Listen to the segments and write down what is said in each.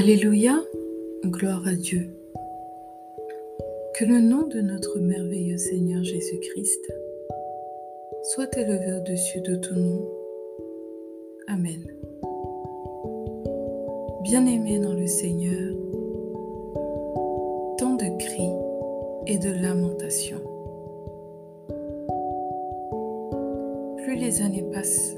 Alléluia, gloire à Dieu. Que le nom de notre merveilleux Seigneur Jésus-Christ soit élevé au-dessus de tout nom. Amen. Bien-aimés dans le Seigneur, tant de cris et de lamentations. Plus les années passent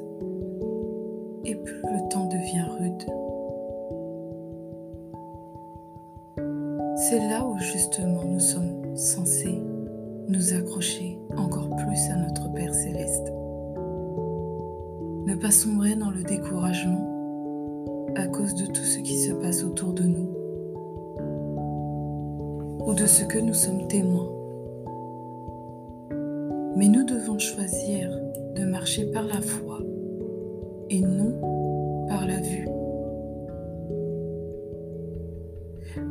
nous accrocher encore plus à notre Père céleste. Ne pas sombrer dans le découragement à cause de tout ce qui se passe autour de nous ou de ce que nous sommes témoins. Mais nous devons choisir de marcher par la foi et non par la vue.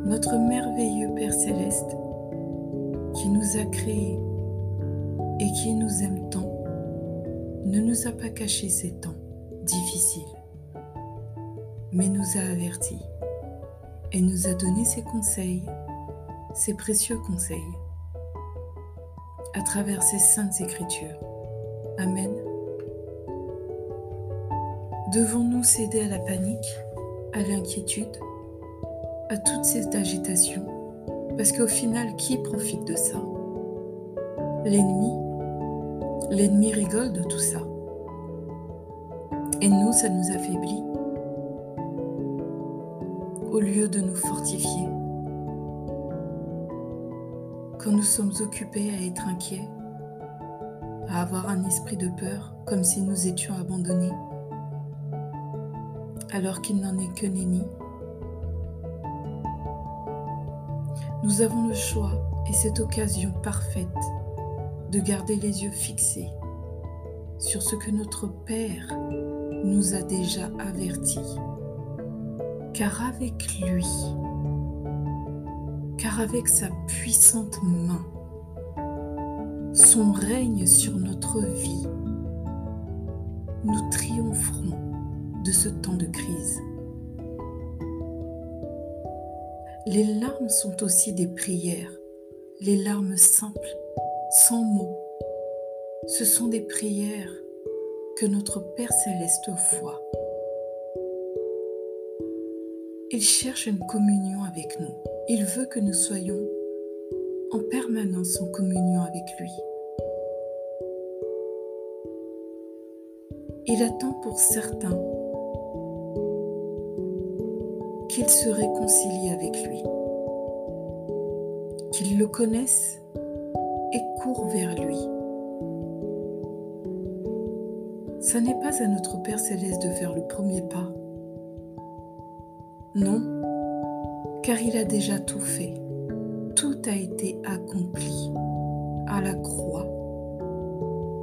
notre merveilleux Père céleste qui nous a créés et qui nous aime tant, ne nous a pas caché ces temps difficiles, mais nous a avertis et nous a donné ses conseils, ses précieux conseils, à travers ses saintes écritures. Amen. Devons-nous céder à la panique, à l'inquiétude à toute cette agitation Parce qu'au final, qui profite de ça? L'ennemi? L'ennemi rigole de tout ça. Et nous, ça nous affaiblit. Au lieu de nous fortifier. Quand nous sommes occupés à être inquiets, à avoir un esprit de peur, comme si nous étions abandonnés, alors qu'il n'en est que nenni, Nous avons le choix et cette occasion parfaite de garder les yeux fixés sur ce que notre Père nous a déjà avertis. Car avec lui, car avec sa puissante main, son règne sur notre vie, nous triompherons de ce temps de crise. Les larmes sont aussi des prières, les larmes simples, sans mots. Ce sont des prières que notre Père céleste voit. Il cherche une communion avec nous. Il veut que nous soyons en permanence en communion avec lui. Il attend pour certains qu'il se réconcilie avec lui, qu'il le connaisse et court vers lui. Ce n'est pas à notre Père céleste de faire le premier pas. Non, car il a déjà tout fait. Tout a été accompli à la croix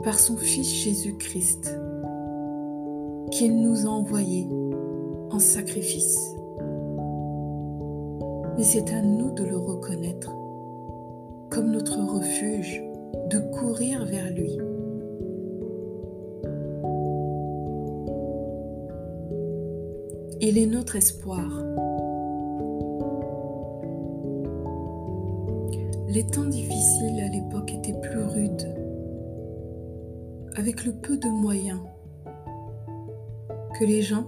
par son Fils Jésus-Christ, qu'il nous a envoyé en sacrifice mais c'est à nous de le reconnaître comme notre refuge, de courir vers lui. Il est notre espoir. Les temps difficiles à l'époque étaient plus rudes, avec le peu de moyens que les gens,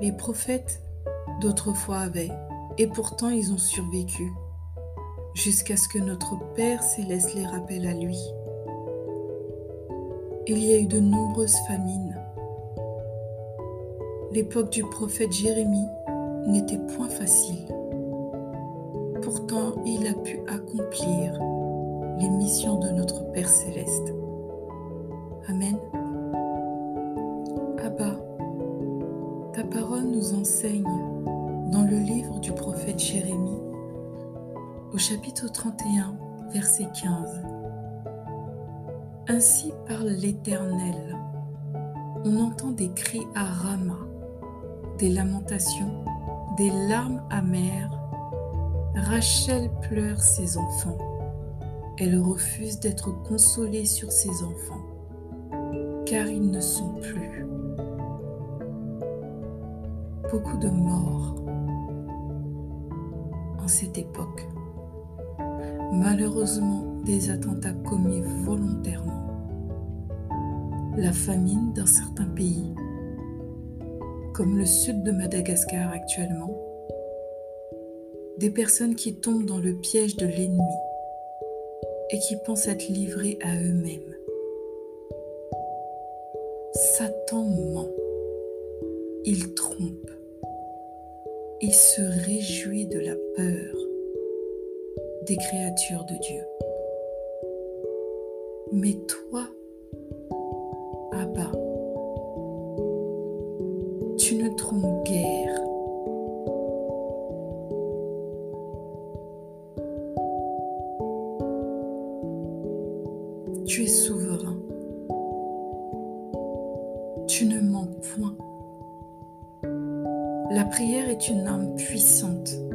les prophètes d'autrefois avaient et pourtant ils ont survécu jusqu'à ce que notre Père céleste les rappelle à lui. Il y a eu de nombreuses famines. L'époque du prophète Jérémie n'était point facile. Pourtant, il a pu accomplir les missions de notre Père céleste. Amen. Abba, ta parole nous enseigne dans le livre du prophète Jérémie, au chapitre 31, verset 15. Ainsi parle l'Éternel. On entend des cris à Rama, des lamentations, des larmes amères. Rachel pleure ses enfants. Elle refuse d'être consolée sur ses enfants, car ils ne sont plus. Beaucoup de morts cette époque. Malheureusement, des attentats commis volontairement, la famine dans certains pays, comme le sud de Madagascar actuellement, des personnes qui tombent dans le piège de l'ennemi et qui pensent être livrées à eux-mêmes. Satan ment, il trompe, il se réjouit de la des créatures de Dieu. Mais toi, Abba, tu ne trompes guère. Tu es souverain. Tu ne mens point. La prière est une arme puissante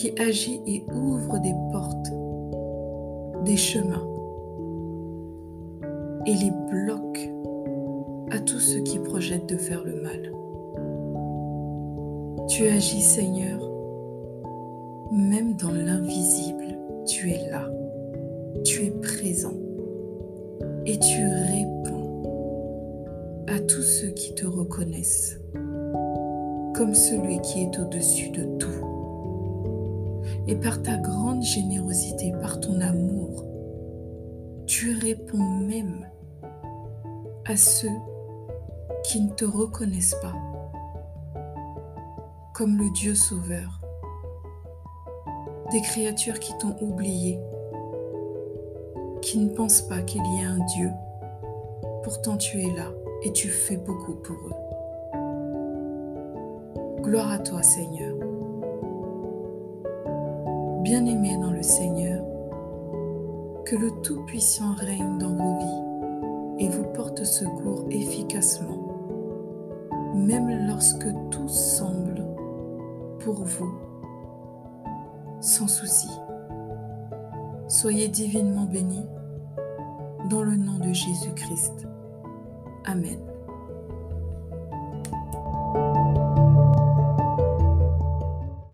qui agit et ouvre des portes, des chemins et les bloque à tous ceux qui projettent de faire le mal. Tu agis Seigneur, même dans l'invisible, tu es là, tu es présent et tu réponds à tous ceux qui te reconnaissent comme celui qui est au-dessus de tout. Et par ta grande générosité, par ton amour, tu réponds même à ceux qui ne te reconnaissent pas comme le Dieu sauveur, des créatures qui t'ont oublié, qui ne pensent pas qu'il y a un Dieu. Pourtant tu es là et tu fais beaucoup pour eux. Gloire à toi Seigneur. Bien-aimés dans le Seigneur, que le Tout-Puissant règne dans vos vies et vous porte secours efficacement, même lorsque tout semble pour vous sans souci. Soyez divinement bénis dans le nom de Jésus-Christ. Amen.